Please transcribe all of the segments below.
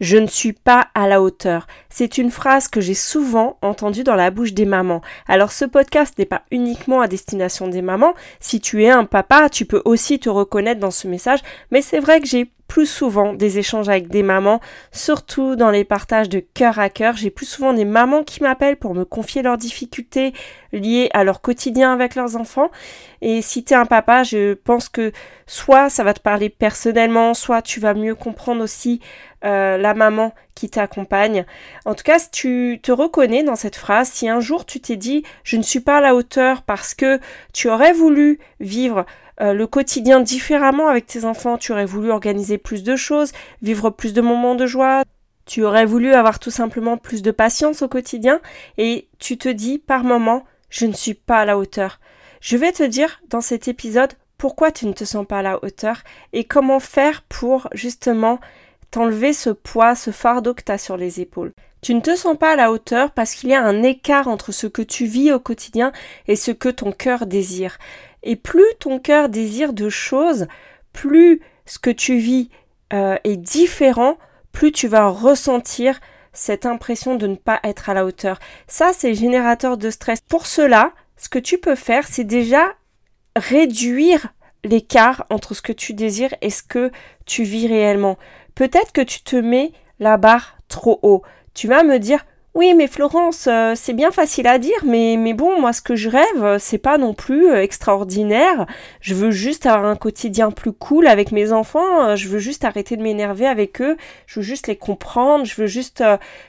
Je ne suis pas à la hauteur. C'est une phrase que j'ai souvent entendue dans la bouche des mamans. Alors ce podcast n'est pas uniquement à destination des mamans. Si tu es un papa, tu peux aussi te reconnaître dans ce message. Mais c'est vrai que j'ai plus souvent des échanges avec des mamans, surtout dans les partages de cœur à cœur. J'ai plus souvent des mamans qui m'appellent pour me confier leurs difficultés liées à leur quotidien avec leurs enfants. Et si tu es un papa, je pense que soit ça va te parler personnellement, soit tu vas mieux comprendre aussi euh, la maman qui t'accompagne. En tout cas, si tu te reconnais dans cette phrase, si un jour tu t'es dit je ne suis pas à la hauteur parce que tu aurais voulu vivre euh, le quotidien différemment avec tes enfants, tu aurais voulu organiser plus de choses, vivre plus de moments de joie, tu aurais voulu avoir tout simplement plus de patience au quotidien et tu te dis par moment je ne suis pas à la hauteur. Je vais te dire dans cet épisode pourquoi tu ne te sens pas à la hauteur et comment faire pour justement t'enlever ce poids, ce fardeau que tu sur les épaules. Tu ne te sens pas à la hauteur parce qu'il y a un écart entre ce que tu vis au quotidien et ce que ton cœur désire. Et plus ton cœur désire de choses, plus ce que tu vis euh, est différent, plus tu vas ressentir cette impression de ne pas être à la hauteur. Ça, c'est générateur de stress. Pour cela, ce que tu peux faire, c'est déjà réduire l'écart entre ce que tu désires et ce que tu vis réellement. Peut-être que tu te mets la barre trop haut. Tu vas me dire oui, mais Florence, euh, c'est bien facile à dire, mais, mais bon, moi, ce que je rêve, c'est pas non plus euh, extraordinaire. Je veux juste avoir un quotidien plus cool avec mes enfants. Euh, je veux juste arrêter de m'énerver avec eux. Je veux juste les comprendre. Je veux juste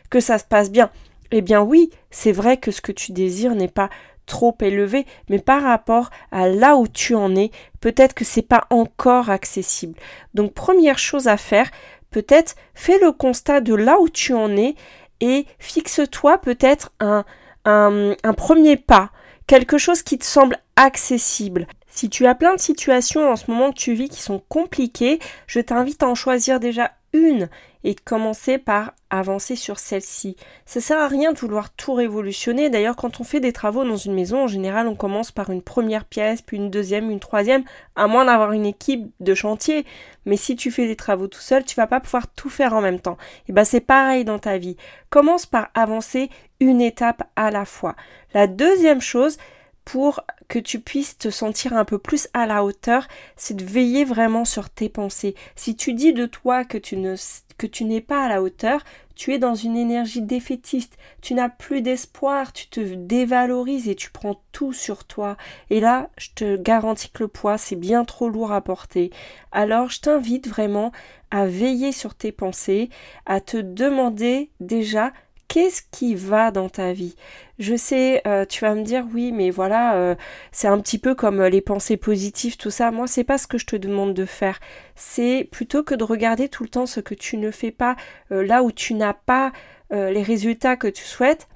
que ça se passe bien. Eh bien, oui, c'est vrai que ce que tu désires n'est pas trop élevé, mais par rapport à là où tu en es, peut-être que c'est pas encore accessible. Donc, première chose à faire, peut-être fais le constat de là où tu en es et fixe-toi peut-être un, un, premier pas, quelque chose qui te semble accessible. Si tu as plein de situations en ce moment que tu vis qui sont compliquées, je t'invite à en choisir déjà une et commencer par avancer sur celle-ci. Ça sert à rien de vouloir tout révolutionner. D'ailleurs, quand on fait des travaux dans une maison, en général, on commence par une première pièce, puis une deuxième, une troisième, à moins d'avoir une équipe de chantier. Mais si tu fais des travaux tout seul, tu vas pas pouvoir tout faire en même temps. Et ben, c'est pareil dans ta vie. Commence par avancer une étape à la fois. La deuxième chose, pour que tu puisses te sentir un peu plus à la hauteur, c'est de veiller vraiment sur tes pensées. Si tu dis de toi que tu ne que tu n'es pas à la hauteur, tu es dans une énergie défaitiste, tu n'as plus d'espoir, tu te dévalorises et tu prends tout sur toi. Et là, je te garantis que le poids, c'est bien trop lourd à porter. Alors, je t'invite vraiment à veiller sur tes pensées, à te demander déjà qu'est-ce qui va dans ta vie? Je sais, euh, tu vas me dire oui, mais voilà, euh, c'est un petit peu comme euh, les pensées positives, tout ça. Moi, c'est pas ce que je te demande de faire. C'est plutôt que de regarder tout le temps ce que tu ne fais pas, là où tu n'as pas les résultats que tu souhaites,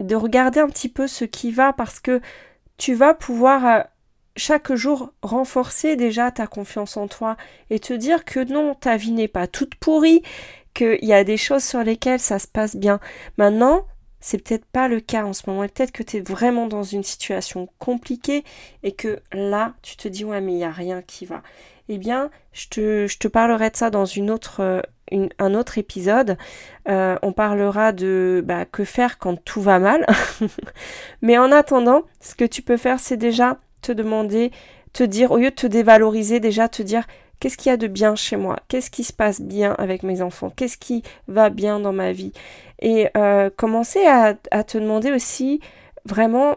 de regarder un petit peu ce qui va parce que tu vas pouvoir chaque jour renforcer déjà ta confiance en toi et te dire que non, ta vie n'est pas toute pourrie, qu'il y a des choses sur lesquelles ça se passe bien. Maintenant, c'est peut-être pas le cas en ce moment. peut-être que tu es vraiment dans une situation compliquée et que là, tu te dis ouais mais il n'y a rien qui va. Eh bien, je te, parlerai de ça dans une autre, euh, un autre épisode. Euh, on parlera de bah, que faire quand tout va mal. mais en attendant, ce que tu peux faire, c'est déjà te demander, te dire, au lieu de te dévaloriser, déjà te dire Qu'est-ce qu'il y a de bien chez moi? Qu'est-ce qui se passe bien avec mes enfants? Qu'est-ce qui va bien dans ma vie? Et euh, commencer à, te demander aussi vraiment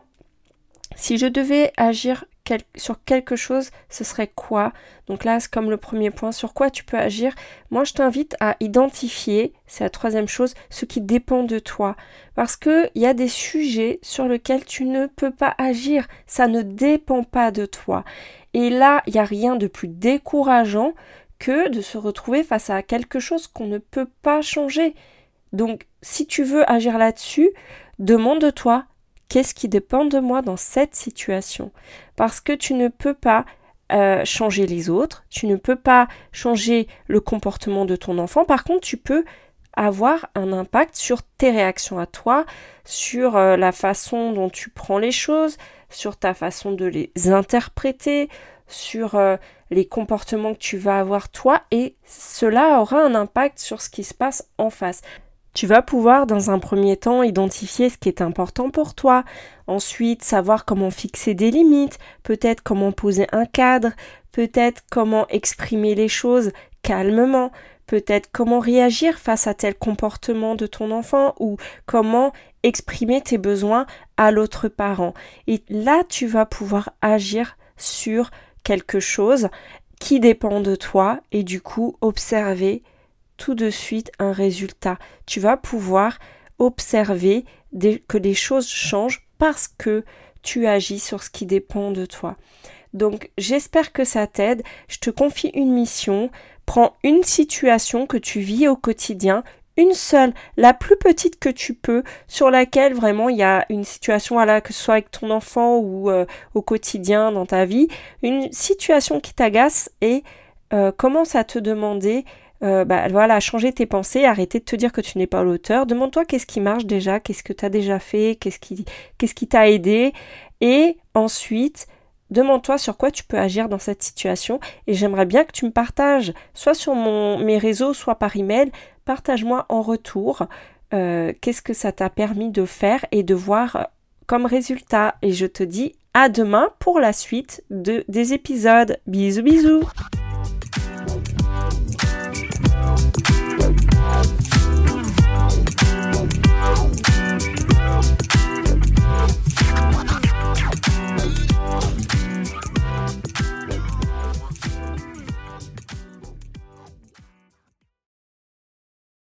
si je devais agir sur quelque chose, ce serait quoi? Donc là, c'est comme le premier point, sur quoi tu peux agir? Moi, je t'invite à identifier, c'est la troisième chose, ce qui dépend de toi. Parce qu'il y a des sujets sur lesquels tu ne peux pas agir. Ça ne dépend pas de toi. Et là, il n'y a rien de plus décourageant que de se retrouver face à quelque chose qu'on ne peut pas changer. Donc, si tu veux agir là-dessus, demande-toi qu'est-ce qui dépend de moi dans cette situation? Parce que tu ne peux pas euh, changer les autres, tu ne peux pas changer le comportement de ton enfant. Par contre, tu peux avoir un impact sur tes réactions à toi, sur euh, la façon dont tu prends les choses, sur ta façon de les interpréter, sur euh, les comportements que tu vas avoir toi et cela aura un impact sur ce qui se passe en face. Tu vas pouvoir dans un premier temps identifier ce qui est important pour toi, ensuite savoir comment fixer des limites, peut-être comment poser un cadre, peut-être comment exprimer les choses calmement, peut-être comment réagir face à tel comportement de ton enfant ou comment exprimer tes besoins à l'autre parent. Et là, tu vas pouvoir agir sur quelque chose qui dépend de toi et du coup observer tout de suite un résultat. Tu vas pouvoir observer que les choses changent parce que tu agis sur ce qui dépend de toi. Donc j'espère que ça t'aide. Je te confie une mission. Prends une situation que tu vis au quotidien, une seule, la plus petite que tu peux, sur laquelle vraiment il y a une situation, voilà, que ce soit avec ton enfant ou euh, au quotidien dans ta vie, une situation qui t'agace et euh, commence à te demander euh, bah, voilà, changer tes pensées, arrêter de te dire que tu n'es pas l'auteur. Demande-toi qu'est-ce qui marche déjà, qu'est-ce que tu as déjà fait, qu'est-ce qui t'a aidé. Et ensuite, demande-toi sur quoi tu peux agir dans cette situation. Et j'aimerais bien que tu me partages, soit sur mes réseaux, soit par email. Partage-moi en retour euh, qu'est-ce que ça t'a permis de faire et de voir comme résultat. Et je te dis à demain pour la suite de, des épisodes. Bisous bisous